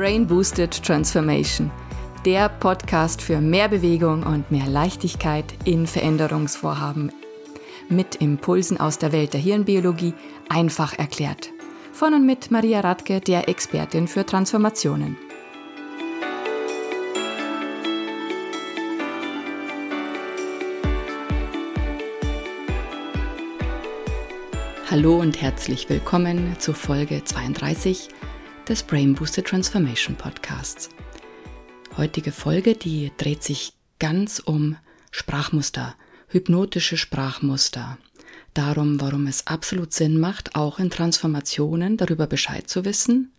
Brain Boosted Transformation, der Podcast für mehr Bewegung und mehr Leichtigkeit in Veränderungsvorhaben. Mit Impulsen aus der Welt der Hirnbiologie einfach erklärt. Von und mit Maria Radke, der Expertin für Transformationen. Hallo und herzlich willkommen zu Folge 32 des Brain Boosted Transformation Podcasts. Heutige Folge, die dreht sich ganz um Sprachmuster, hypnotische Sprachmuster. Darum, warum es absolut Sinn macht, auch in Transformationen darüber Bescheid zu wissen,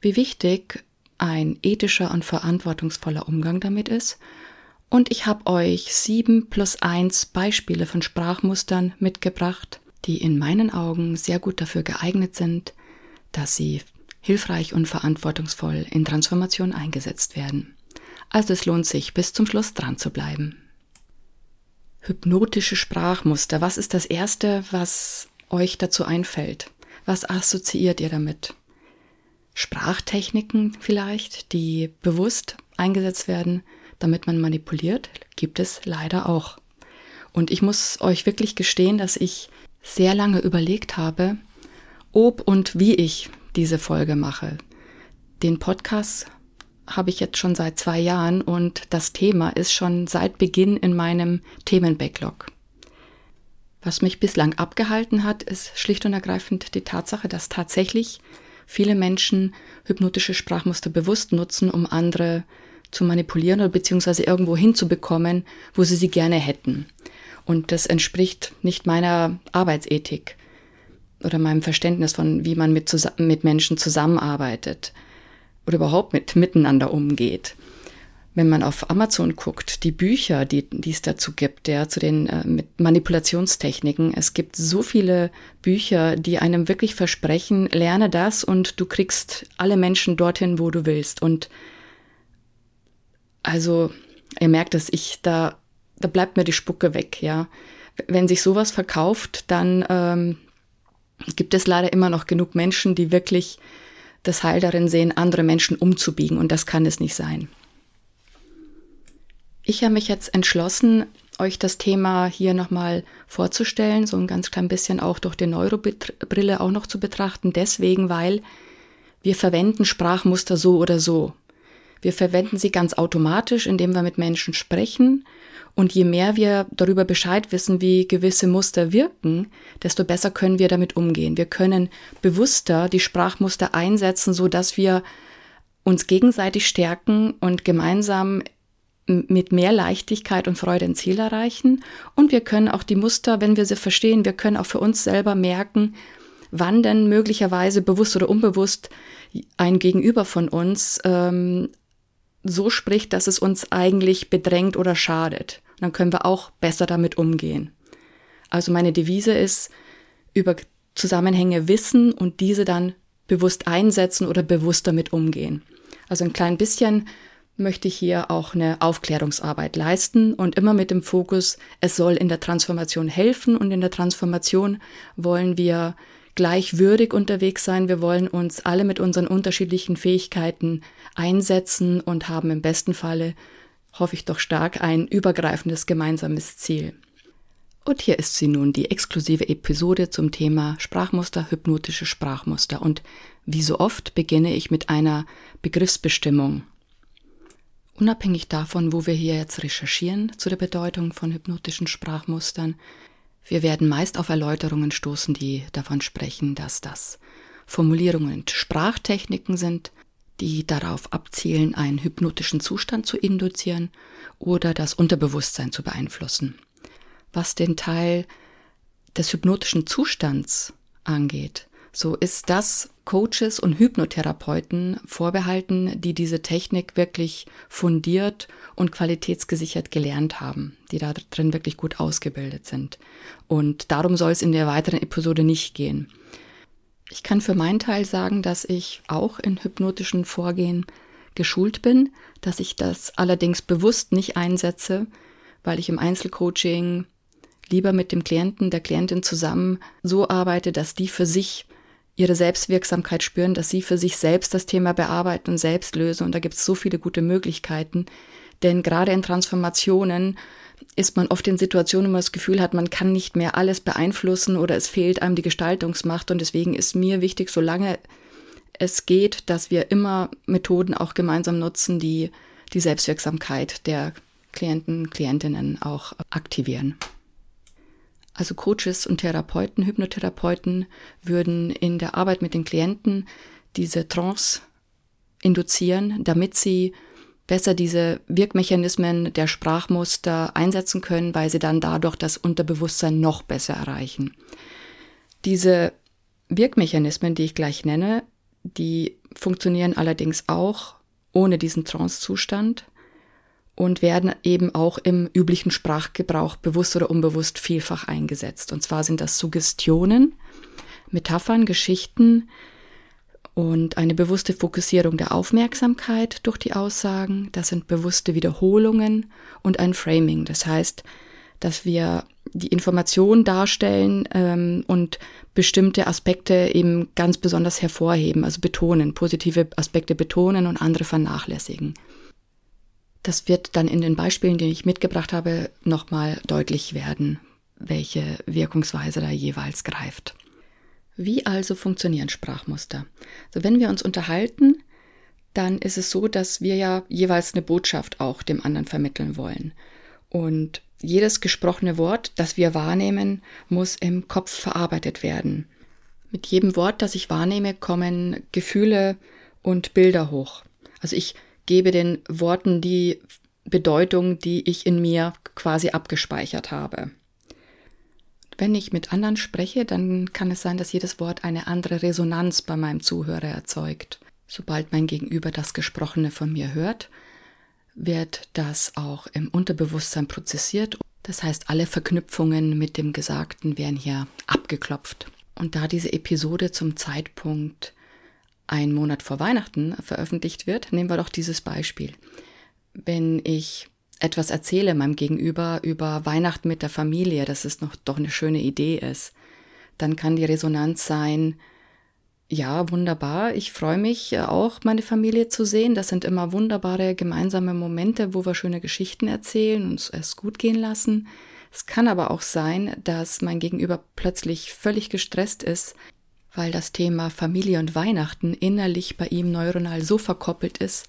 wie wichtig ein ethischer und verantwortungsvoller Umgang damit ist und ich habe euch sieben plus eins Beispiele von Sprachmustern mitgebracht, die in meinen Augen sehr gut dafür geeignet sind, dass sie hilfreich und verantwortungsvoll in Transformation eingesetzt werden. Also es lohnt sich, bis zum Schluss dran zu bleiben. Hypnotische Sprachmuster. Was ist das Erste, was euch dazu einfällt? Was assoziiert ihr damit? Sprachtechniken vielleicht, die bewusst eingesetzt werden, damit man manipuliert, gibt es leider auch. Und ich muss euch wirklich gestehen, dass ich sehr lange überlegt habe, ob und wie ich diese Folge mache. Den Podcast habe ich jetzt schon seit zwei Jahren und das Thema ist schon seit Beginn in meinem Themenbacklog. Was mich bislang abgehalten hat, ist schlicht und ergreifend die Tatsache, dass tatsächlich viele Menschen hypnotische Sprachmuster bewusst nutzen, um andere zu manipulieren oder beziehungsweise irgendwo hinzubekommen, wo sie sie gerne hätten. Und das entspricht nicht meiner Arbeitsethik oder meinem Verständnis von, wie man mit, mit Menschen zusammenarbeitet oder überhaupt mit miteinander umgeht. Wenn man auf Amazon guckt, die Bücher, die, die es dazu gibt, ja, zu den äh, mit Manipulationstechniken, es gibt so viele Bücher, die einem wirklich versprechen, lerne das und du kriegst alle Menschen dorthin, wo du willst. Und also, ihr merkt es, ich da da bleibt mir die Spucke weg, ja. Wenn sich sowas verkauft, dann ähm, gibt es leider immer noch genug Menschen, die wirklich das Heil darin sehen, andere Menschen umzubiegen und das kann es nicht sein. Ich habe mich jetzt entschlossen, euch das Thema hier nochmal vorzustellen, so ein ganz klein bisschen auch durch die Neurobrille auch noch zu betrachten, deswegen, weil wir verwenden Sprachmuster so oder so. Wir verwenden sie ganz automatisch, indem wir mit Menschen sprechen und je mehr wir darüber Bescheid wissen, wie gewisse Muster wirken, desto besser können wir damit umgehen. Wir können bewusster die Sprachmuster einsetzen, so dass wir uns gegenseitig stärken und gemeinsam mit mehr Leichtigkeit und Freude ein Ziel erreichen. Und wir können auch die Muster, wenn wir sie verstehen, wir können auch für uns selber merken, wann denn möglicherweise bewusst oder unbewusst ein Gegenüber von uns ähm, so spricht, dass es uns eigentlich bedrängt oder schadet dann können wir auch besser damit umgehen. Also meine Devise ist, über Zusammenhänge wissen und diese dann bewusst einsetzen oder bewusst damit umgehen. Also ein klein bisschen möchte ich hier auch eine Aufklärungsarbeit leisten und immer mit dem Fokus, es soll in der Transformation helfen und in der Transformation wollen wir gleichwürdig unterwegs sein. Wir wollen uns alle mit unseren unterschiedlichen Fähigkeiten einsetzen und haben im besten Falle hoffe ich doch stark, ein übergreifendes gemeinsames Ziel. Und hier ist sie nun, die exklusive Episode zum Thema Sprachmuster, hypnotische Sprachmuster. Und wie so oft beginne ich mit einer Begriffsbestimmung. Unabhängig davon, wo wir hier jetzt recherchieren zu der Bedeutung von hypnotischen Sprachmustern, wir werden meist auf Erläuterungen stoßen, die davon sprechen, dass das Formulierungen und Sprachtechniken sind, die darauf abzielen, einen hypnotischen Zustand zu induzieren oder das Unterbewusstsein zu beeinflussen. Was den Teil des hypnotischen Zustands angeht, so ist das Coaches und Hypnotherapeuten vorbehalten, die diese Technik wirklich fundiert und qualitätsgesichert gelernt haben, die da drin wirklich gut ausgebildet sind. Und darum soll es in der weiteren Episode nicht gehen. Ich kann für meinen Teil sagen, dass ich auch in hypnotischen Vorgehen geschult bin, dass ich das allerdings bewusst nicht einsetze, weil ich im Einzelcoaching lieber mit dem Klienten, der Klientin zusammen so arbeite, dass die für sich ihre Selbstwirksamkeit spüren, dass sie für sich selbst das Thema bearbeiten und selbst lösen. Und da gibt es so viele gute Möglichkeiten. Denn gerade in Transformationen ist man oft in Situationen, wo man das Gefühl hat, man kann nicht mehr alles beeinflussen oder es fehlt einem die Gestaltungsmacht. Und deswegen ist mir wichtig, solange es geht, dass wir immer Methoden auch gemeinsam nutzen, die die Selbstwirksamkeit der Klienten, Klientinnen auch aktivieren. Also Coaches und Therapeuten, Hypnotherapeuten würden in der Arbeit mit den Klienten diese Trance induzieren, damit sie besser diese Wirkmechanismen der Sprachmuster einsetzen können, weil sie dann dadurch das Unterbewusstsein noch besser erreichen. Diese Wirkmechanismen, die ich gleich nenne, die funktionieren allerdings auch ohne diesen Trance-Zustand und werden eben auch im üblichen Sprachgebrauch bewusst oder unbewusst vielfach eingesetzt. Und zwar sind das Suggestionen, Metaphern, Geschichten und eine bewusste Fokussierung der Aufmerksamkeit durch die Aussagen. Das sind bewusste Wiederholungen und ein Framing. Das heißt, dass wir die Information darstellen ähm, und bestimmte Aspekte eben ganz besonders hervorheben, also betonen, positive Aspekte betonen und andere vernachlässigen. Das wird dann in den Beispielen, die ich mitgebracht habe, nochmal deutlich werden, welche Wirkungsweise da jeweils greift. Wie also funktionieren Sprachmuster? Also wenn wir uns unterhalten, dann ist es so, dass wir ja jeweils eine Botschaft auch dem anderen vermitteln wollen. Und jedes gesprochene Wort, das wir wahrnehmen, muss im Kopf verarbeitet werden. Mit jedem Wort, das ich wahrnehme, kommen Gefühle und Bilder hoch. Also ich gebe den Worten die Bedeutung, die ich in mir quasi abgespeichert habe. Wenn ich mit anderen spreche, dann kann es sein, dass jedes Wort eine andere Resonanz bei meinem Zuhörer erzeugt. Sobald mein Gegenüber das Gesprochene von mir hört, wird das auch im Unterbewusstsein prozessiert. Das heißt, alle Verknüpfungen mit dem Gesagten werden hier abgeklopft. Und da diese Episode zum Zeitpunkt ein Monat vor Weihnachten veröffentlicht wird, nehmen wir doch dieses Beispiel. Wenn ich etwas erzähle meinem Gegenüber über Weihnachten mit der Familie, dass es noch doch eine schöne Idee ist, dann kann die Resonanz sein, ja, wunderbar. Ich freue mich auch, meine Familie zu sehen. Das sind immer wunderbare gemeinsame Momente, wo wir schöne Geschichten erzählen und es gut gehen lassen. Es kann aber auch sein, dass mein Gegenüber plötzlich völlig gestresst ist, weil das Thema Familie und Weihnachten innerlich bei ihm neuronal so verkoppelt ist,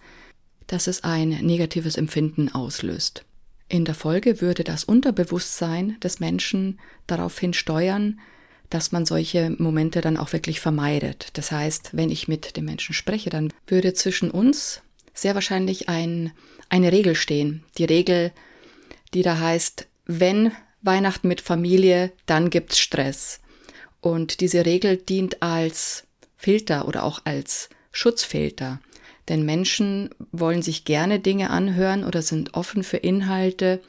dass es ein negatives Empfinden auslöst. In der Folge würde das Unterbewusstsein des Menschen daraufhin steuern, dass man solche Momente dann auch wirklich vermeidet. Das heißt, wenn ich mit dem Menschen spreche, dann würde zwischen uns sehr wahrscheinlich ein, eine Regel stehen. Die Regel, die da heißt, wenn Weihnachten mit Familie, dann gibt's Stress. Und diese Regel dient als Filter oder auch als Schutzfilter. Denn Menschen wollen sich gerne Dinge anhören oder sind offen für Inhalte,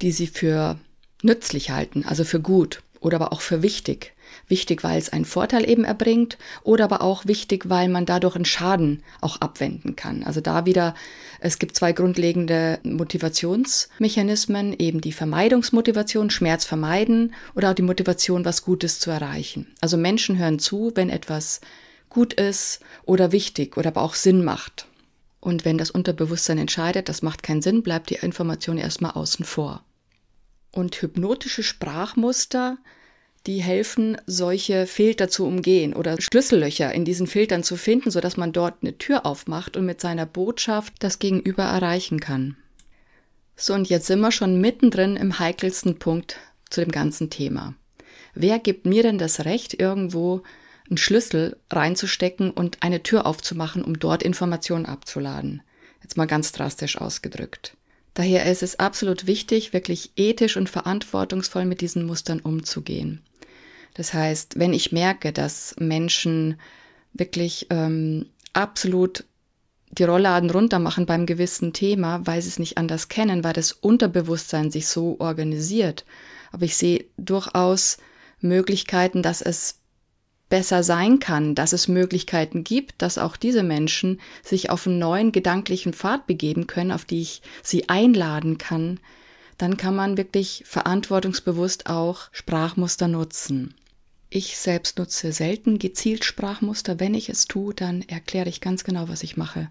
die sie für nützlich halten, also für gut oder aber auch für wichtig. Wichtig, weil es einen Vorteil eben erbringt oder aber auch wichtig, weil man dadurch einen Schaden auch abwenden kann. Also da wieder, es gibt zwei grundlegende Motivationsmechanismen, eben die Vermeidungsmotivation, Schmerz vermeiden oder auch die Motivation, was Gutes zu erreichen. Also Menschen hören zu, wenn etwas gut ist oder wichtig oder aber auch Sinn macht. Und wenn das Unterbewusstsein entscheidet, das macht keinen Sinn, bleibt die Information erstmal außen vor. Und hypnotische Sprachmuster, die helfen, solche Filter zu umgehen oder Schlüssellöcher in diesen Filtern zu finden, sodass man dort eine Tür aufmacht und mit seiner Botschaft das Gegenüber erreichen kann. So, und jetzt sind wir schon mittendrin im heikelsten Punkt zu dem ganzen Thema. Wer gibt mir denn das Recht, irgendwo einen Schlüssel reinzustecken und eine Tür aufzumachen, um dort Informationen abzuladen? Jetzt mal ganz drastisch ausgedrückt. Daher ist es absolut wichtig, wirklich ethisch und verantwortungsvoll mit diesen Mustern umzugehen. Das heißt, wenn ich merke, dass Menschen wirklich ähm, absolut die Rollladen runter machen beim gewissen Thema, weil sie es nicht anders kennen, weil das Unterbewusstsein sich so organisiert. Aber ich sehe durchaus Möglichkeiten, dass es besser sein kann, dass es Möglichkeiten gibt, dass auch diese Menschen sich auf einen neuen gedanklichen Pfad begeben können, auf die ich sie einladen kann, dann kann man wirklich verantwortungsbewusst auch Sprachmuster nutzen. Ich selbst nutze selten gezielt Sprachmuster. Wenn ich es tue, dann erkläre ich ganz genau, was ich mache,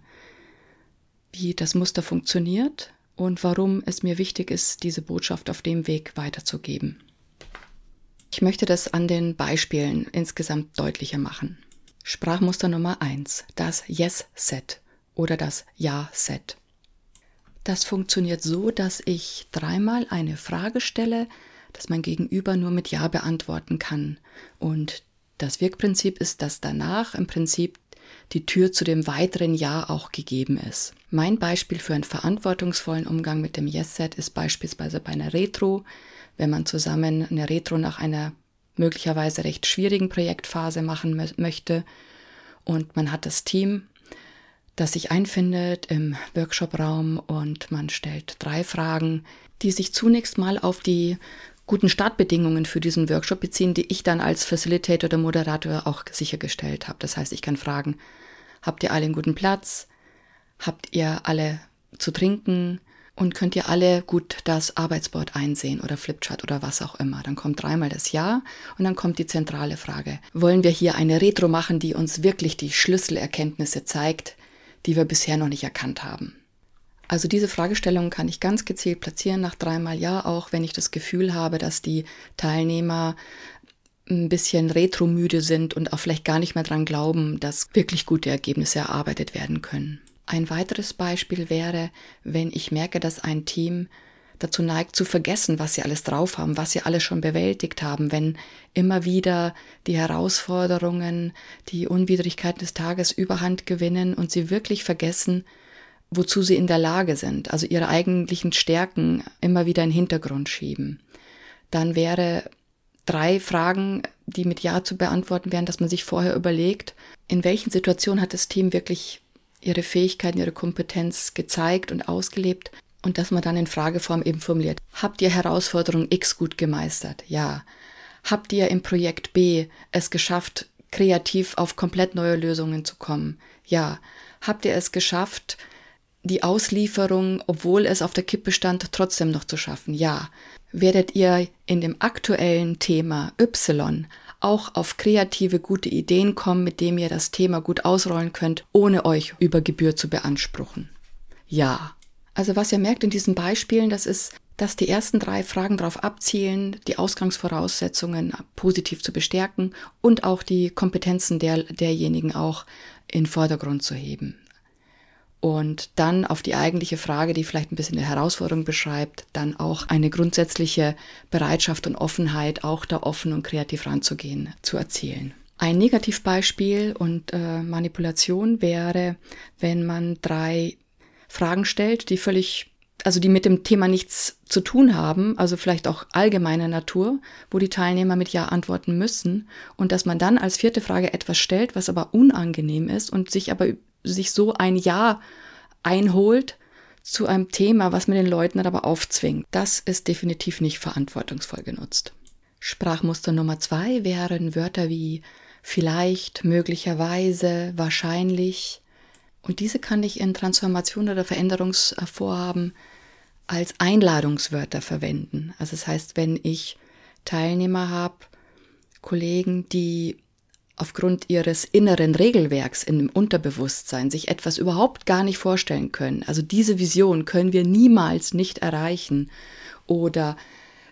wie das Muster funktioniert und warum es mir wichtig ist, diese Botschaft auf dem Weg weiterzugeben. Ich möchte das an den Beispielen insgesamt deutlicher machen. Sprachmuster Nummer eins: das Yes-Set oder das Ja-Set. Das funktioniert so, dass ich dreimal eine Frage stelle, dass mein Gegenüber nur mit Ja beantworten kann. Und das Wirkprinzip ist, dass danach im Prinzip die Tür zu dem weiteren Ja auch gegeben ist. Mein Beispiel für einen verantwortungsvollen Umgang mit dem Yes-Set ist beispielsweise bei einer Retro, wenn man zusammen eine Retro nach einer möglicherweise recht schwierigen Projektphase machen möchte und man hat das Team das sich einfindet im Workshopraum und man stellt drei Fragen, die sich zunächst mal auf die guten Startbedingungen für diesen Workshop beziehen, die ich dann als Facilitator oder Moderator auch sichergestellt habe. Das heißt, ich kann fragen, habt ihr alle einen guten Platz? Habt ihr alle zu trinken? Und könnt ihr alle gut das Arbeitsboard einsehen oder Flipchart oder was auch immer? Dann kommt dreimal das Ja und dann kommt die zentrale Frage. Wollen wir hier eine Retro machen, die uns wirklich die Schlüsselerkenntnisse zeigt, die wir bisher noch nicht erkannt haben. Also diese Fragestellung kann ich ganz gezielt platzieren nach dreimal Ja, auch wenn ich das Gefühl habe, dass die Teilnehmer ein bisschen retromüde sind und auch vielleicht gar nicht mehr dran glauben, dass wirklich gute Ergebnisse erarbeitet werden können. Ein weiteres Beispiel wäre, wenn ich merke, dass ein Team dazu neigt zu vergessen, was sie alles drauf haben, was sie alles schon bewältigt haben, wenn immer wieder die Herausforderungen, die Unwidrigkeiten des Tages überhand gewinnen und sie wirklich vergessen, wozu sie in der Lage sind, also ihre eigentlichen Stärken immer wieder in den Hintergrund schieben. Dann wäre drei Fragen, die mit Ja zu beantworten wären, dass man sich vorher überlegt, in welchen Situationen hat das Team wirklich ihre Fähigkeiten, ihre Kompetenz gezeigt und ausgelebt und dass man dann in Frageform eben formuliert. Habt ihr Herausforderung X gut gemeistert? Ja. Habt ihr im Projekt B es geschafft, kreativ auf komplett neue Lösungen zu kommen? Ja. Habt ihr es geschafft, die Auslieferung, obwohl es auf der Kippe stand, trotzdem noch zu schaffen? Ja. Werdet ihr in dem aktuellen Thema Y auch auf kreative, gute Ideen kommen, mit dem ihr das Thema gut ausrollen könnt, ohne euch über Gebühr zu beanspruchen? Ja. Also was ihr merkt in diesen Beispielen, das ist, dass die ersten drei Fragen darauf abzielen, die Ausgangsvoraussetzungen positiv zu bestärken und auch die Kompetenzen der, derjenigen auch in Vordergrund zu heben. Und dann auf die eigentliche Frage, die vielleicht ein bisschen eine Herausforderung beschreibt, dann auch eine grundsätzliche Bereitschaft und Offenheit, auch da offen und kreativ ranzugehen, zu erzielen. Ein Negativbeispiel und äh, Manipulation wäre, wenn man drei Fragen stellt, die völlig, also die mit dem Thema nichts zu tun haben, also vielleicht auch allgemeiner Natur, wo die Teilnehmer mit Ja antworten müssen und dass man dann als vierte Frage etwas stellt, was aber unangenehm ist und sich aber sich so ein Ja einholt zu einem Thema, was man den Leuten dann aber aufzwingt. Das ist definitiv nicht verantwortungsvoll genutzt. Sprachmuster Nummer zwei wären Wörter wie vielleicht, möglicherweise, wahrscheinlich, und diese kann ich in Transformation oder Veränderungsvorhaben als Einladungswörter verwenden. Also das heißt, wenn ich Teilnehmer habe, Kollegen, die aufgrund ihres inneren Regelwerks im Unterbewusstsein sich etwas überhaupt gar nicht vorstellen können. Also diese Vision können wir niemals nicht erreichen oder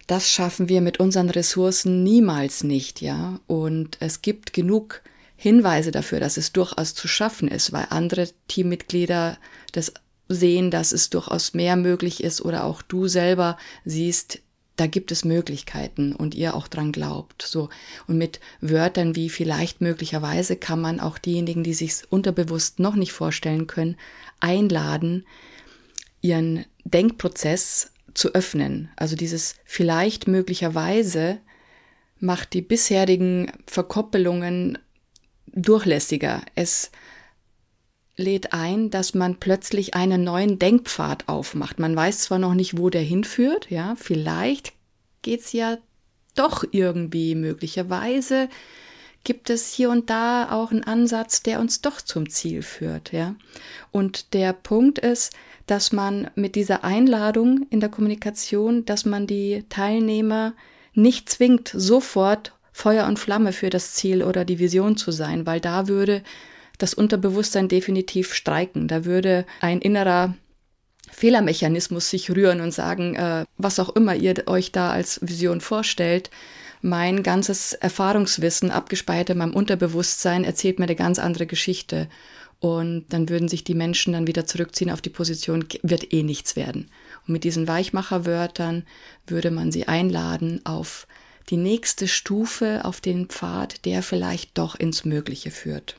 das schaffen wir mit unseren Ressourcen niemals nicht, ja. Und es gibt genug Hinweise dafür, dass es durchaus zu schaffen ist, weil andere Teammitglieder das sehen, dass es durchaus mehr möglich ist oder auch du selber siehst, da gibt es Möglichkeiten und ihr auch dran glaubt. So. Und mit Wörtern wie vielleicht möglicherweise kann man auch diejenigen, die sich unterbewusst noch nicht vorstellen können, einladen, ihren Denkprozess zu öffnen. Also dieses vielleicht möglicherweise macht die bisherigen Verkoppelungen durchlässiger. Es lädt ein, dass man plötzlich einen neuen Denkpfad aufmacht. Man weiß zwar noch nicht, wo der hinführt, ja, vielleicht geht's ja doch irgendwie möglicherweise gibt es hier und da auch einen Ansatz, der uns doch zum Ziel führt, ja. Und der Punkt ist, dass man mit dieser Einladung in der Kommunikation, dass man die Teilnehmer nicht zwingt, sofort Feuer und Flamme für das Ziel oder die Vision zu sein, weil da würde das Unterbewusstsein definitiv streiken. Da würde ein innerer Fehlermechanismus sich rühren und sagen, äh, was auch immer ihr euch da als Vision vorstellt, mein ganzes Erfahrungswissen abgespeichert in meinem Unterbewusstsein erzählt mir eine ganz andere Geschichte. Und dann würden sich die Menschen dann wieder zurückziehen auf die Position, wird eh nichts werden. Und mit diesen Weichmacherwörtern würde man sie einladen auf die nächste Stufe, auf den Pfad, der vielleicht doch ins Mögliche führt.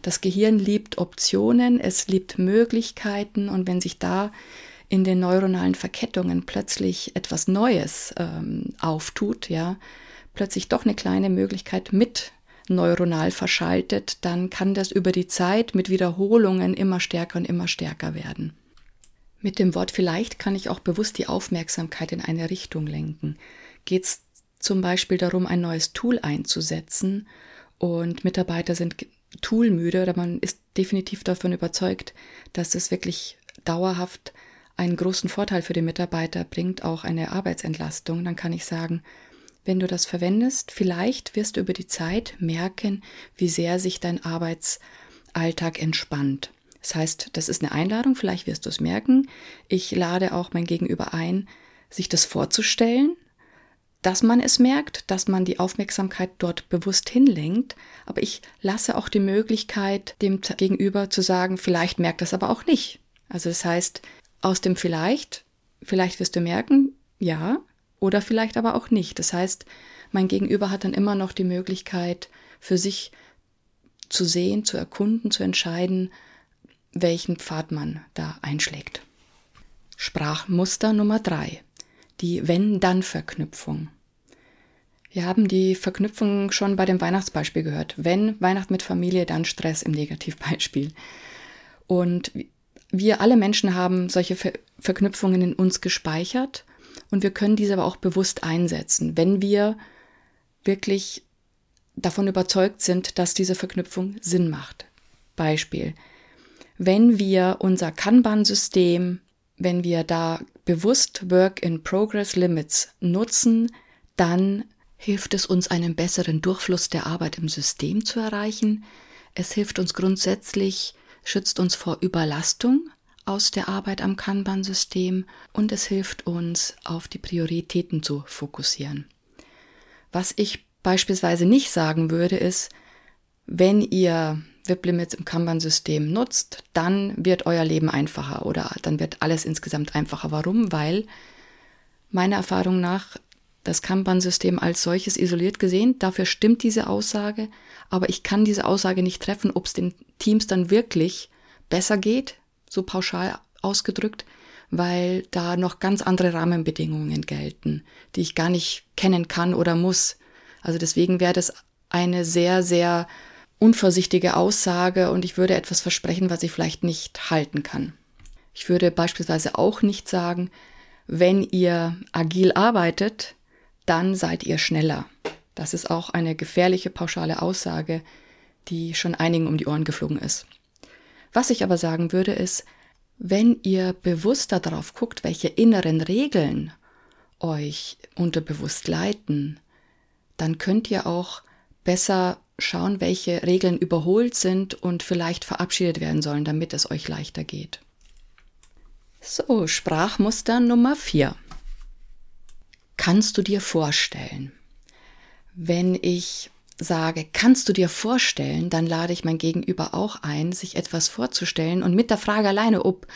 Das Gehirn liebt Optionen, es liebt Möglichkeiten und wenn sich da in den neuronalen Verkettungen plötzlich etwas Neues ähm, auftut, ja, plötzlich doch eine kleine Möglichkeit mit neuronal verschaltet, dann kann das über die Zeit mit Wiederholungen immer stärker und immer stärker werden. Mit dem Wort vielleicht kann ich auch bewusst die Aufmerksamkeit in eine Richtung lenken. Geht es zum Beispiel darum, ein neues Tool einzusetzen und Mitarbeiter sind toolmüde oder man ist definitiv davon überzeugt, dass es wirklich dauerhaft einen großen Vorteil für den Mitarbeiter bringt, auch eine Arbeitsentlastung, dann kann ich sagen, wenn du das verwendest, vielleicht wirst du über die Zeit merken, wie sehr sich dein Arbeitsalltag entspannt. Das heißt, das ist eine Einladung, vielleicht wirst du es merken. Ich lade auch mein Gegenüber ein, sich das vorzustellen, dass man es merkt, dass man die Aufmerksamkeit dort bewusst hinlenkt, aber ich lasse auch die Möglichkeit, dem Gegenüber zu sagen, vielleicht merkt das aber auch nicht. Also das heißt, aus dem vielleicht, vielleicht wirst du merken, ja, oder vielleicht aber auch nicht. Das heißt, mein Gegenüber hat dann immer noch die Möglichkeit, für sich zu sehen, zu erkunden, zu entscheiden, welchen Pfad man da einschlägt. Sprachmuster Nummer drei die Wenn-Dann-Verknüpfung. Wir haben die Verknüpfung schon bei dem Weihnachtsbeispiel gehört. Wenn Weihnacht mit Familie, dann Stress im Negativbeispiel. Und wir alle Menschen haben solche Ver Verknüpfungen in uns gespeichert und wir können diese aber auch bewusst einsetzen, wenn wir wirklich davon überzeugt sind, dass diese Verknüpfung Sinn macht. Beispiel. Wenn wir unser Kanban-System, wenn wir da bewusst Work in Progress Limits nutzen, dann hilft es uns, einen besseren Durchfluss der Arbeit im System zu erreichen. Es hilft uns grundsätzlich, schützt uns vor Überlastung aus der Arbeit am Kanban-System und es hilft uns, auf die Prioritäten zu fokussieren. Was ich beispielsweise nicht sagen würde, ist, wenn ihr WIP-Limits im Kanban-System nutzt, dann wird euer Leben einfacher oder dann wird alles insgesamt einfacher. Warum? Weil meiner Erfahrung nach das Kanban-System als solches isoliert gesehen, dafür stimmt diese Aussage, aber ich kann diese Aussage nicht treffen, ob es den Teams dann wirklich besser geht, so pauschal ausgedrückt, weil da noch ganz andere Rahmenbedingungen gelten, die ich gar nicht kennen kann oder muss. Also deswegen wäre das eine sehr, sehr unvorsichtige Aussage und ich würde etwas versprechen, was ich vielleicht nicht halten kann. Ich würde beispielsweise auch nicht sagen, wenn ihr agil arbeitet, dann seid ihr schneller. Das ist auch eine gefährliche pauschale Aussage, die schon einigen um die Ohren geflogen ist. Was ich aber sagen würde, ist, wenn ihr bewusster darauf guckt, welche inneren Regeln euch unterbewusst leiten, dann könnt ihr auch besser schauen, welche Regeln überholt sind und vielleicht verabschiedet werden sollen, damit es euch leichter geht. So, Sprachmuster Nummer 4. Kannst du dir vorstellen? Wenn ich sage, kannst du dir vorstellen, dann lade ich mein Gegenüber auch ein, sich etwas vorzustellen und mit der Frage alleine, ob,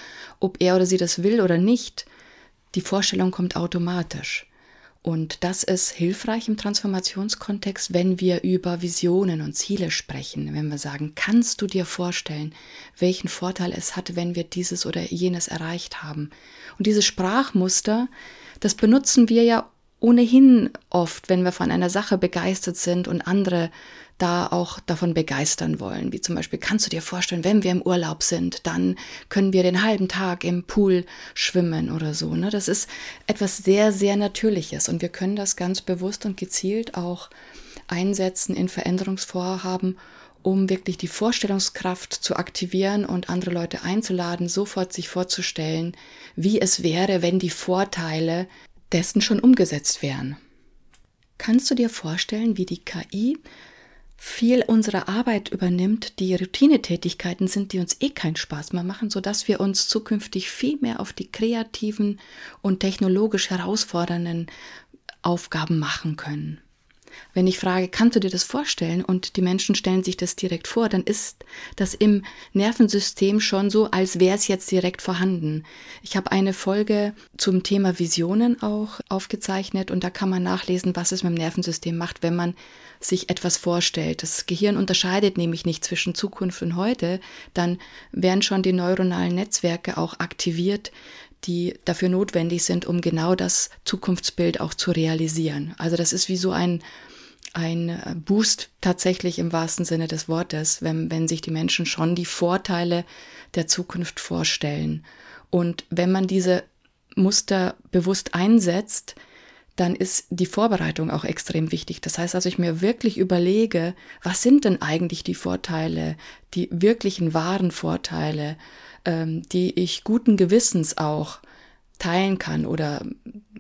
ob er oder sie das will oder nicht, die Vorstellung kommt automatisch. Und das ist hilfreich im Transformationskontext, wenn wir über Visionen und Ziele sprechen, wenn wir sagen, kannst du dir vorstellen, welchen Vorteil es hat, wenn wir dieses oder jenes erreicht haben. Und dieses Sprachmuster, das benutzen wir ja ohnehin oft, wenn wir von einer Sache begeistert sind und andere da auch davon begeistern wollen. Wie zum Beispiel, kannst du dir vorstellen, wenn wir im Urlaub sind, dann können wir den halben Tag im Pool schwimmen oder so. Ne? Das ist etwas sehr, sehr Natürliches und wir können das ganz bewusst und gezielt auch einsetzen in Veränderungsvorhaben, um wirklich die Vorstellungskraft zu aktivieren und andere Leute einzuladen, sofort sich vorzustellen, wie es wäre, wenn die Vorteile dessen schon umgesetzt wären. Kannst du dir vorstellen, wie die KI viel unserer Arbeit übernimmt, die Routinetätigkeiten sind, die uns eh keinen Spaß mehr machen, sodass wir uns zukünftig viel mehr auf die kreativen und technologisch herausfordernden Aufgaben machen können. Wenn ich frage, kannst du dir das vorstellen und die Menschen stellen sich das direkt vor, dann ist das im Nervensystem schon so, als wäre es jetzt direkt vorhanden. Ich habe eine Folge zum Thema Visionen auch aufgezeichnet und da kann man nachlesen, was es mit dem Nervensystem macht, wenn man sich etwas vorstellt. Das Gehirn unterscheidet nämlich nicht zwischen Zukunft und heute, dann werden schon die neuronalen Netzwerke auch aktiviert, die dafür notwendig sind, um genau das Zukunftsbild auch zu realisieren. Also das ist wie so ein, ein Boost tatsächlich im wahrsten Sinne des Wortes, wenn, wenn sich die Menschen schon die Vorteile der Zukunft vorstellen. Und wenn man diese Muster bewusst einsetzt, dann ist die Vorbereitung auch extrem wichtig. Das heißt also, ich mir wirklich überlege, was sind denn eigentlich die Vorteile, die wirklichen wahren Vorteile, ähm, die ich guten Gewissens auch teilen kann oder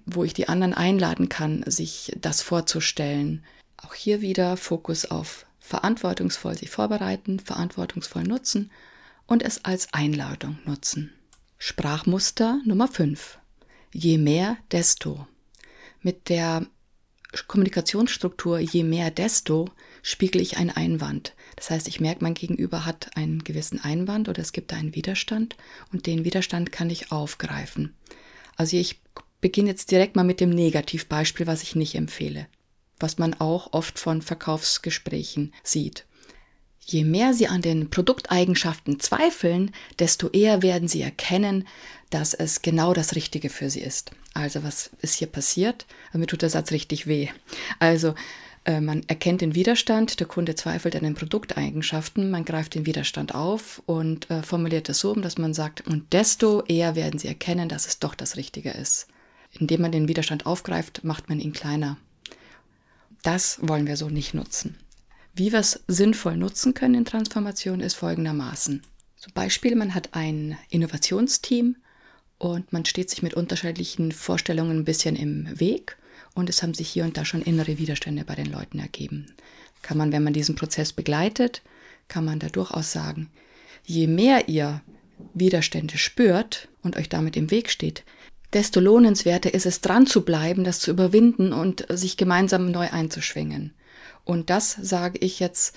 wo ich die anderen einladen kann, sich das vorzustellen. Auch hier wieder Fokus auf verantwortungsvoll sich vorbereiten, verantwortungsvoll nutzen und es als Einladung nutzen. Sprachmuster Nummer 5. Je mehr, desto. Mit der Kommunikationsstruktur je mehr, desto spiegel ich einen Einwand. Das heißt, ich merke, mein Gegenüber hat einen gewissen Einwand oder es gibt einen Widerstand und den Widerstand kann ich aufgreifen. Also ich beginne jetzt direkt mal mit dem Negativbeispiel, was ich nicht empfehle, was man auch oft von Verkaufsgesprächen sieht. Je mehr Sie an den Produkteigenschaften zweifeln, desto eher werden Sie erkennen, dass es genau das Richtige für Sie ist. Also was ist hier passiert? Mir tut der Satz richtig weh. Also man erkennt den Widerstand, der Kunde zweifelt an den Produkteigenschaften, man greift den Widerstand auf und äh, formuliert es so, dass man sagt, und desto eher werden Sie erkennen, dass es doch das Richtige ist. Indem man den Widerstand aufgreift, macht man ihn kleiner. Das wollen wir so nicht nutzen. Wie wir es sinnvoll nutzen können in Transformation ist folgendermaßen. Zum Beispiel, man hat ein Innovationsteam und man steht sich mit unterschiedlichen Vorstellungen ein bisschen im Weg und es haben sich hier und da schon innere Widerstände bei den Leuten ergeben. Kann man, wenn man diesen Prozess begleitet, kann man da durchaus sagen, je mehr ihr Widerstände spürt und euch damit im Weg steht, desto lohnenswerter ist es, dran zu bleiben, das zu überwinden und sich gemeinsam neu einzuschwingen. Und das sage ich jetzt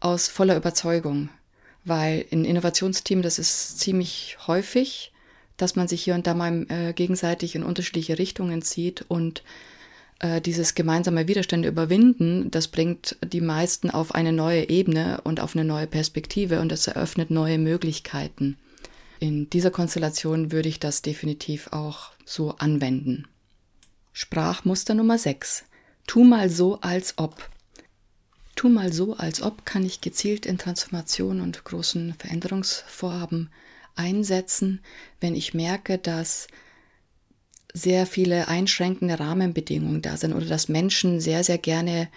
aus voller Überzeugung, weil in Innovationsteam, das ist ziemlich häufig, dass man sich hier und da mal äh, gegenseitig in unterschiedliche Richtungen zieht und äh, dieses gemeinsame Widerstände überwinden, das bringt die meisten auf eine neue Ebene und auf eine neue Perspektive und das eröffnet neue Möglichkeiten. In dieser Konstellation würde ich das definitiv auch so anwenden. Sprachmuster Nummer 6. Tu mal so, als ob. Tu mal so, als ob kann ich gezielt in Transformation und großen Veränderungsvorhaben einsetzen, wenn ich merke, dass sehr viele einschränkende Rahmenbedingungen da sind oder dass Menschen sehr, sehr gerne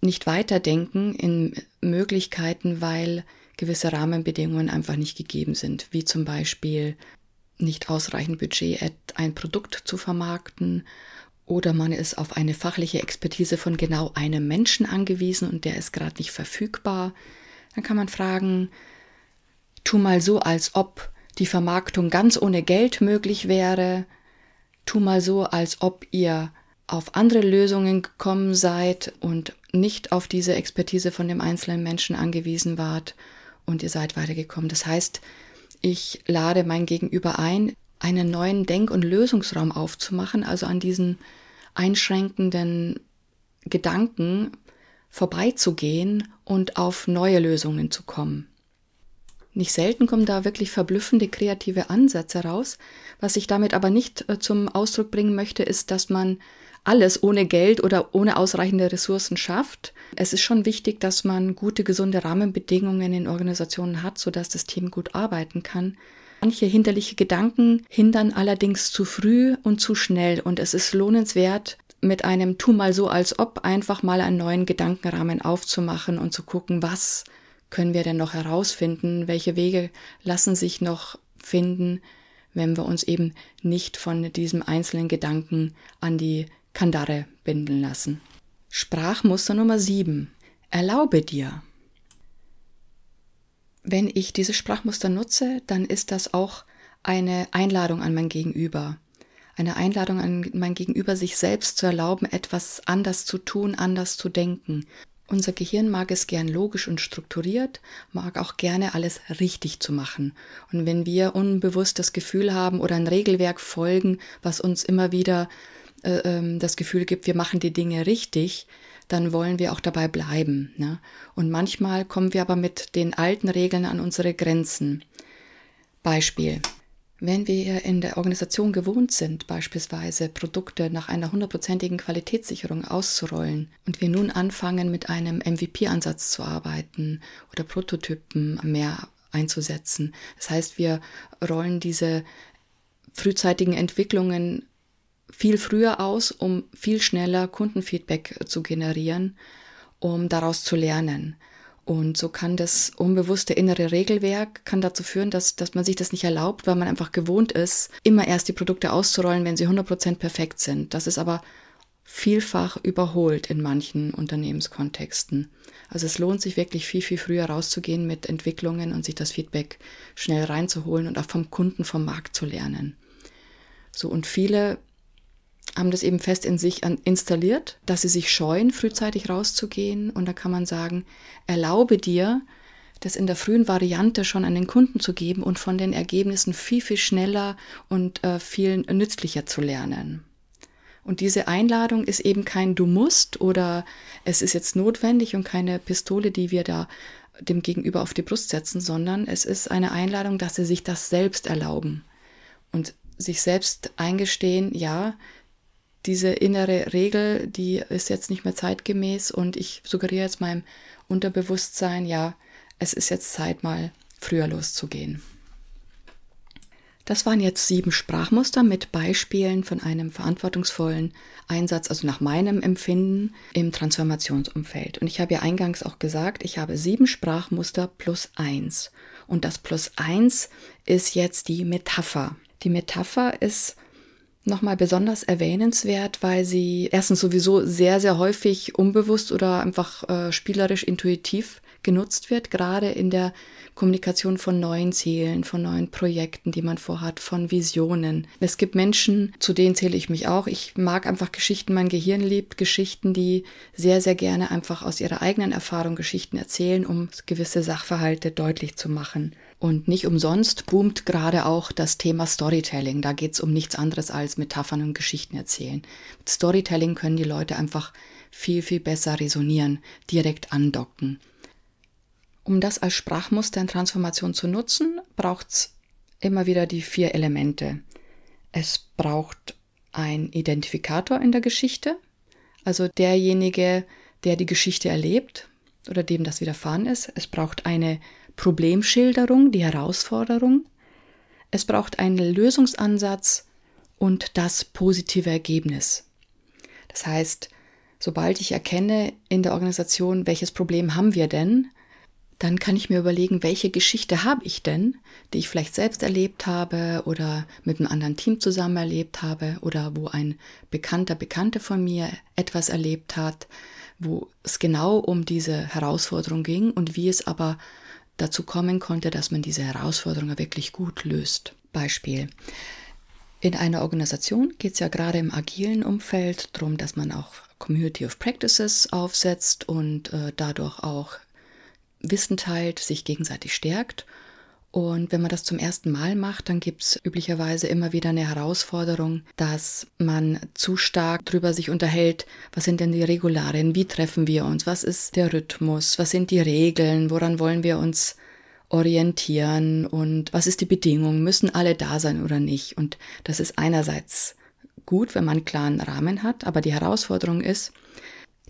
nicht weiterdenken in Möglichkeiten, weil gewisse Rahmenbedingungen einfach nicht gegeben sind, wie zum Beispiel nicht ausreichend Budget, ein Produkt zu vermarkten oder man ist auf eine fachliche Expertise von genau einem Menschen angewiesen und der ist gerade nicht verfügbar. Dann kann man fragen, tu mal so, als ob die Vermarktung ganz ohne Geld möglich wäre tu mal so, als ob ihr auf andere Lösungen gekommen seid und nicht auf diese Expertise von dem einzelnen Menschen angewiesen wart und ihr seid weitergekommen. Das heißt, ich lade mein Gegenüber ein, einen neuen Denk- und Lösungsraum aufzumachen, also an diesen einschränkenden Gedanken vorbeizugehen und auf neue Lösungen zu kommen. Nicht selten kommen da wirklich verblüffende kreative Ansätze raus. Was ich damit aber nicht äh, zum Ausdruck bringen möchte, ist, dass man alles ohne Geld oder ohne ausreichende Ressourcen schafft. Es ist schon wichtig, dass man gute, gesunde Rahmenbedingungen in Organisationen hat, sodass das Team gut arbeiten kann. Manche hinderliche Gedanken hindern allerdings zu früh und zu schnell und es ist lohnenswert, mit einem Tu mal so als ob einfach mal einen neuen Gedankenrahmen aufzumachen und zu gucken, was können wir denn noch herausfinden? Welche Wege lassen sich noch finden, wenn wir uns eben nicht von diesem einzelnen Gedanken an die Kandare binden lassen. Sprachmuster Nummer 7. Erlaube dir. Wenn ich dieses Sprachmuster nutze, dann ist das auch eine Einladung an mein Gegenüber. Eine Einladung an mein Gegenüber, sich selbst zu erlauben, etwas anders zu tun, anders zu denken. Unser Gehirn mag es gern logisch und strukturiert, mag auch gerne alles richtig zu machen. Und wenn wir unbewusst das Gefühl haben oder ein Regelwerk folgen, was uns immer wieder äh, ähm, das Gefühl gibt, wir machen die Dinge richtig, dann wollen wir auch dabei bleiben. Ne? Und manchmal kommen wir aber mit den alten Regeln an unsere Grenzen. Beispiel. Wenn wir in der Organisation gewohnt sind, beispielsweise Produkte nach einer hundertprozentigen Qualitätssicherung auszurollen und wir nun anfangen, mit einem MVP-Ansatz zu arbeiten oder Prototypen mehr einzusetzen, das heißt, wir rollen diese frühzeitigen Entwicklungen viel früher aus, um viel schneller Kundenfeedback zu generieren, um daraus zu lernen. Und so kann das unbewusste innere Regelwerk kann dazu führen, dass, dass man sich das nicht erlaubt, weil man einfach gewohnt ist, immer erst die Produkte auszurollen, wenn sie 100% perfekt sind. Das ist aber vielfach überholt in manchen Unternehmenskontexten. Also es lohnt sich wirklich viel, viel früher rauszugehen mit Entwicklungen und sich das Feedback schnell reinzuholen und auch vom Kunden, vom Markt zu lernen. So, und viele haben das eben fest in sich installiert, dass sie sich scheuen, frühzeitig rauszugehen. Und da kann man sagen, erlaube dir, das in der frühen Variante schon an den Kunden zu geben und von den Ergebnissen viel, viel schneller und äh, viel nützlicher zu lernen. Und diese Einladung ist eben kein Du musst oder es ist jetzt notwendig und keine Pistole, die wir da dem Gegenüber auf die Brust setzen, sondern es ist eine Einladung, dass sie sich das selbst erlauben und sich selbst eingestehen, ja, diese innere Regel, die ist jetzt nicht mehr zeitgemäß und ich suggeriere jetzt meinem Unterbewusstsein, ja, es ist jetzt Zeit, mal früher loszugehen. Das waren jetzt sieben Sprachmuster mit Beispielen von einem verantwortungsvollen Einsatz, also nach meinem Empfinden im Transformationsumfeld. Und ich habe ja eingangs auch gesagt, ich habe sieben Sprachmuster plus eins. Und das plus eins ist jetzt die Metapher. Die Metapher ist nochmal besonders erwähnenswert, weil sie erstens sowieso sehr, sehr häufig unbewusst oder einfach äh, spielerisch intuitiv genutzt wird, gerade in der Kommunikation von neuen Zielen, von neuen Projekten, die man vorhat, von Visionen. Es gibt Menschen, zu denen zähle ich mich auch. Ich mag einfach Geschichten, mein Gehirn liebt Geschichten, die sehr, sehr gerne einfach aus ihrer eigenen Erfahrung Geschichten erzählen, um gewisse Sachverhalte deutlich zu machen. Und nicht umsonst boomt gerade auch das Thema Storytelling. Da geht es um nichts anderes als Metaphern und Geschichten erzählen. Mit Storytelling können die Leute einfach viel, viel besser resonieren, direkt andocken. Um das als Sprachmuster in Transformation zu nutzen, braucht es immer wieder die vier Elemente. Es braucht ein Identifikator in der Geschichte, also derjenige, der die Geschichte erlebt oder dem das widerfahren ist. Es braucht eine Problemschilderung, die Herausforderung. Es braucht einen Lösungsansatz und das positive Ergebnis. Das heißt, sobald ich erkenne in der Organisation, welches Problem haben wir denn, dann kann ich mir überlegen, welche Geschichte habe ich denn, die ich vielleicht selbst erlebt habe oder mit einem anderen Team zusammen erlebt habe oder wo ein bekannter Bekannte von mir etwas erlebt hat, wo es genau um diese Herausforderung ging und wie es aber dazu kommen konnte, dass man diese Herausforderungen wirklich gut löst. Beispiel. In einer Organisation geht es ja gerade im agilen Umfeld darum, dass man auch Community of Practices aufsetzt und äh, dadurch auch Wissen teilt, sich gegenseitig stärkt und wenn man das zum ersten Mal macht, dann gibt es üblicherweise immer wieder eine Herausforderung, dass man zu stark drüber sich unterhält, was sind denn die Regularien, wie treffen wir uns, was ist der Rhythmus, was sind die Regeln, woran wollen wir uns orientieren? Und was ist die Bedingung, müssen alle da sein oder nicht. Und das ist einerseits gut, wenn man einen klaren Rahmen hat, aber die Herausforderung ist,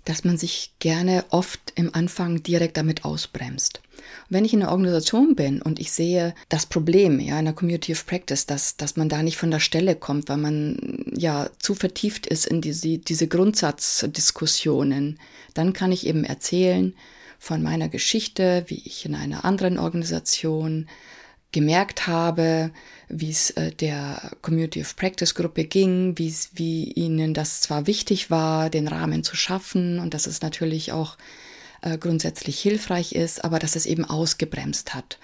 dass man sich gerne oft im Anfang direkt damit ausbremst. wenn ich in einer Organisation bin und ich sehe das Problem, ja, in der Community of Practice, dass, dass man da nicht von der Stelle kommt, weil man ja zu vertieft ist in diese, diese Grundsatzdiskussionen, dann kann ich eben erzählen von meiner Geschichte, wie ich in einer anderen Organisation gemerkt habe, wie es äh, der Community of Practice Gruppe ging, wie ihnen das zwar wichtig war, den Rahmen zu schaffen und dass es natürlich auch äh, grundsätzlich hilfreich ist, aber dass es eben ausgebremst hat.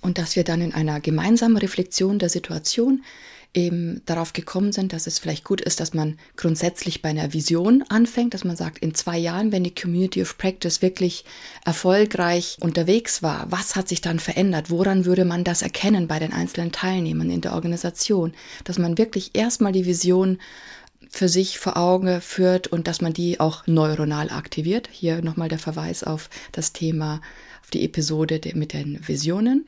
Und dass wir dann in einer gemeinsamen Reflexion der Situation eben darauf gekommen sind, dass es vielleicht gut ist, dass man grundsätzlich bei einer Vision anfängt, dass man sagt, in zwei Jahren, wenn die Community of Practice wirklich erfolgreich unterwegs war, was hat sich dann verändert? Woran würde man das erkennen bei den einzelnen Teilnehmern in der Organisation? Dass man wirklich erstmal die Vision für sich vor Augen führt und dass man die auch neuronal aktiviert. Hier nochmal der Verweis auf das Thema, auf die Episode mit den Visionen.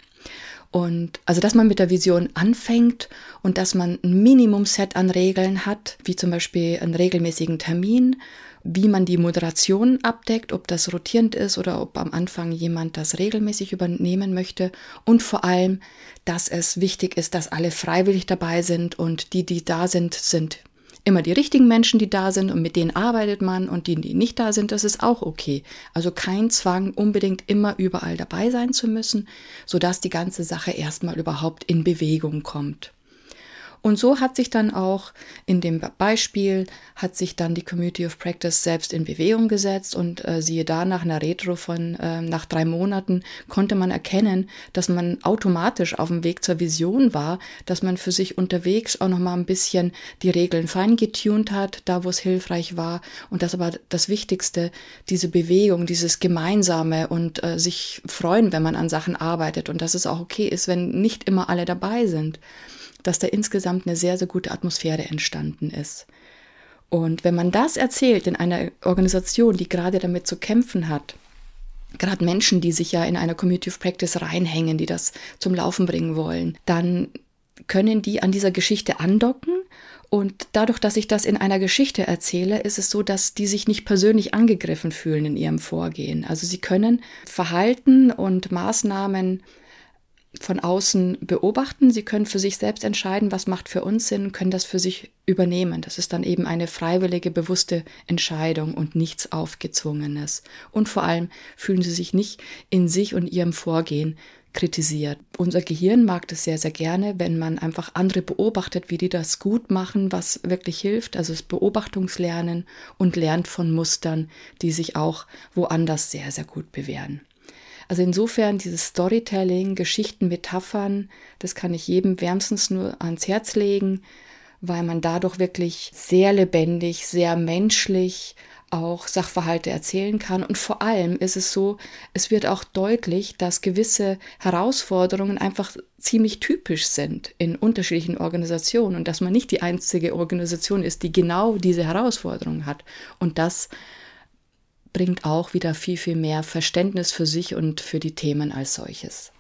Und also, dass man mit der Vision anfängt und dass man ein Minimum-Set an Regeln hat, wie zum Beispiel einen regelmäßigen Termin, wie man die Moderation abdeckt, ob das rotierend ist oder ob am Anfang jemand das regelmäßig übernehmen möchte. Und vor allem, dass es wichtig ist, dass alle freiwillig dabei sind und die, die da sind, sind immer die richtigen Menschen, die da sind und mit denen arbeitet man und die, die nicht da sind, das ist auch okay. Also kein Zwang, unbedingt immer überall dabei sein zu müssen, sodass die ganze Sache erstmal überhaupt in Bewegung kommt. Und so hat sich dann auch in dem Beispiel, hat sich dann die Community of Practice selbst in Bewegung gesetzt und äh, siehe da, nach einer Retro von äh, nach drei Monaten konnte man erkennen, dass man automatisch auf dem Weg zur Vision war, dass man für sich unterwegs auch nochmal ein bisschen die Regeln fein getunt hat, da wo es hilfreich war. Und das aber das Wichtigste, diese Bewegung, dieses Gemeinsame und äh, sich freuen, wenn man an Sachen arbeitet. Und dass es auch okay ist, wenn nicht immer alle dabei sind dass da insgesamt eine sehr, sehr gute Atmosphäre entstanden ist. Und wenn man das erzählt in einer Organisation, die gerade damit zu kämpfen hat, gerade Menschen, die sich ja in einer Community of Practice reinhängen, die das zum Laufen bringen wollen, dann können die an dieser Geschichte andocken. Und dadurch, dass ich das in einer Geschichte erzähle, ist es so, dass die sich nicht persönlich angegriffen fühlen in ihrem Vorgehen. Also sie können Verhalten und Maßnahmen von außen beobachten. Sie können für sich selbst entscheiden, was macht für uns Sinn, können das für sich übernehmen. Das ist dann eben eine freiwillige, bewusste Entscheidung und nichts Aufgezwungenes. Und vor allem fühlen sie sich nicht in sich und ihrem Vorgehen kritisiert. Unser Gehirn mag das sehr, sehr gerne, wenn man einfach andere beobachtet, wie die das gut machen, was wirklich hilft. Also das Beobachtungslernen und lernt von Mustern, die sich auch woanders sehr, sehr gut bewähren. Also insofern dieses Storytelling, Geschichten, Metaphern, das kann ich jedem wärmstens nur ans Herz legen, weil man dadurch wirklich sehr lebendig, sehr menschlich auch Sachverhalte erzählen kann. Und vor allem ist es so, es wird auch deutlich, dass gewisse Herausforderungen einfach ziemlich typisch sind in unterschiedlichen Organisationen und dass man nicht die einzige Organisation ist, die genau diese Herausforderungen hat. Und das bringt auch wieder viel, viel mehr Verständnis für sich und für die Themen als solches.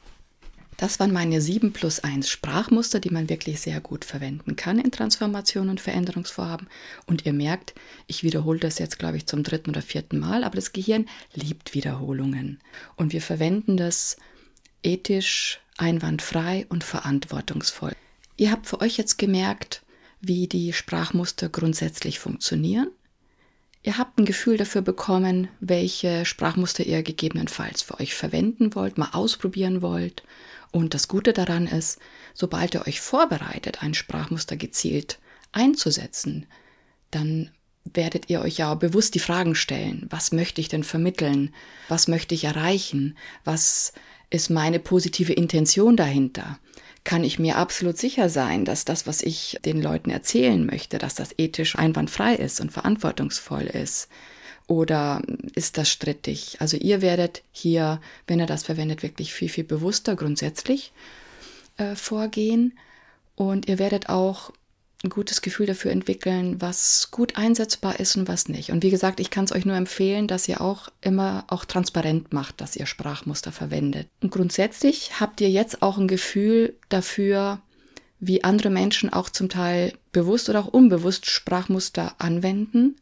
Das waren meine 7 plus 1 Sprachmuster, die man wirklich sehr gut verwenden kann in Transformation und Veränderungsvorhaben. Und ihr merkt, ich wiederhole das jetzt, glaube ich, zum dritten oder vierten Mal, aber das Gehirn liebt Wiederholungen. Und wir verwenden das ethisch, einwandfrei und verantwortungsvoll. Ihr habt für euch jetzt gemerkt, wie die Sprachmuster grundsätzlich funktionieren Ihr habt ein Gefühl dafür bekommen, welche Sprachmuster ihr gegebenenfalls für euch verwenden wollt, mal ausprobieren wollt. Und das Gute daran ist, sobald ihr euch vorbereitet, ein Sprachmuster gezielt einzusetzen, dann werdet ihr euch ja bewusst die Fragen stellen, was möchte ich denn vermitteln, was möchte ich erreichen, was ist meine positive Intention dahinter kann ich mir absolut sicher sein, dass das, was ich den Leuten erzählen möchte, dass das ethisch einwandfrei ist und verantwortungsvoll ist. Oder ist das strittig? Also ihr werdet hier, wenn ihr das verwendet, wirklich viel, viel bewusster grundsätzlich äh, vorgehen. Und ihr werdet auch ein gutes Gefühl dafür entwickeln, was gut einsetzbar ist und was nicht. Und wie gesagt, ich kann es euch nur empfehlen, dass ihr auch immer auch transparent macht, dass ihr Sprachmuster verwendet. Und grundsätzlich habt ihr jetzt auch ein Gefühl dafür, wie andere Menschen auch zum Teil bewusst oder auch unbewusst Sprachmuster anwenden.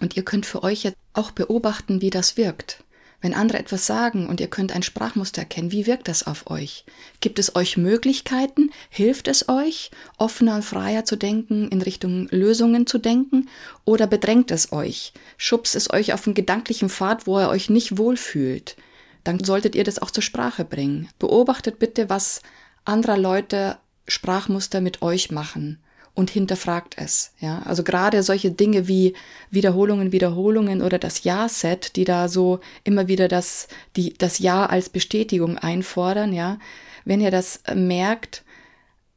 Und ihr könnt für euch jetzt auch beobachten, wie das wirkt. Wenn andere etwas sagen und ihr könnt ein Sprachmuster erkennen, wie wirkt das auf euch? Gibt es euch Möglichkeiten? Hilft es euch, offener und freier zu denken, in Richtung Lösungen zu denken? Oder bedrängt es euch? Schubst es euch auf einen gedanklichen Pfad, wo ihr euch nicht wohlfühlt? dann solltet ihr das auch zur Sprache bringen. Beobachtet bitte, was anderer Leute Sprachmuster mit euch machen und hinterfragt es. Ja, also gerade solche Dinge wie Wiederholungen, Wiederholungen oder das Ja-Set, die da so immer wieder das, die, das Ja als Bestätigung einfordern. Ja, wenn ihr das merkt,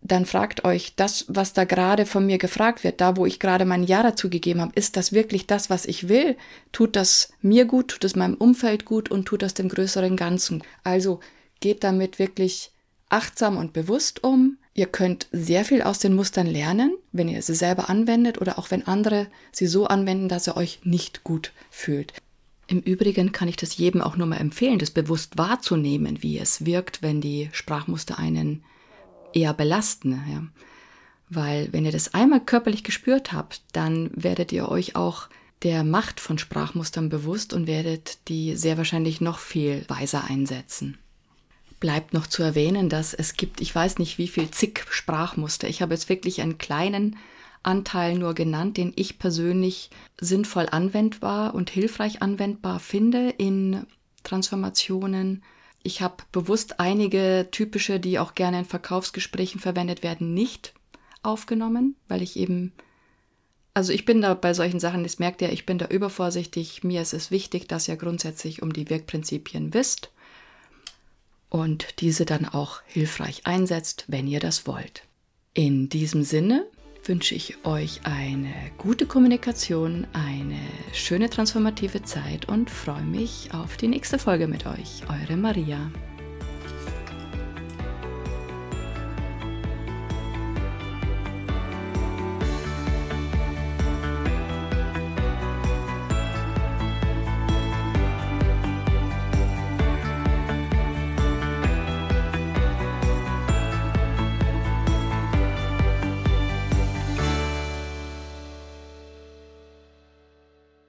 dann fragt euch, das, was da gerade von mir gefragt wird, da wo ich gerade mein Ja dazu gegeben habe, ist das wirklich das, was ich will? Tut das mir gut, tut es meinem Umfeld gut und tut das dem größeren Ganzen? Also geht damit wirklich achtsam und bewusst um. Ihr könnt sehr viel aus den Mustern lernen, wenn ihr sie selber anwendet oder auch wenn andere sie so anwenden, dass ihr euch nicht gut fühlt. Im Übrigen kann ich das jedem auch nur mal empfehlen, das bewusst wahrzunehmen, wie es wirkt, wenn die Sprachmuster einen eher belasten. Ja. Weil wenn ihr das einmal körperlich gespürt habt, dann werdet ihr euch auch der Macht von Sprachmustern bewusst und werdet die sehr wahrscheinlich noch viel weiser einsetzen. Bleibt noch zu erwähnen, dass es gibt, ich weiß nicht wie viel zig Sprachmuster. Ich habe jetzt wirklich einen kleinen Anteil nur genannt, den ich persönlich sinnvoll anwendbar und hilfreich anwendbar finde in Transformationen ich habe bewusst einige typische, die auch gerne in Verkaufsgesprächen verwendet werden, nicht aufgenommen, weil ich eben, also ich bin da bei solchen Sachen, das merkt ihr, ich bin da übervorsichtig. Mir ist es wichtig, dass ihr grundsätzlich um die Wirkprinzipien wisst und diese dann auch hilfreich einsetzt, wenn ihr das wollt. In diesem Sinne wünsche ich euch eine gute Kommunikation, eine schöne transformative Zeit und freue mich auf die nächste Folge mit euch. Eure Maria.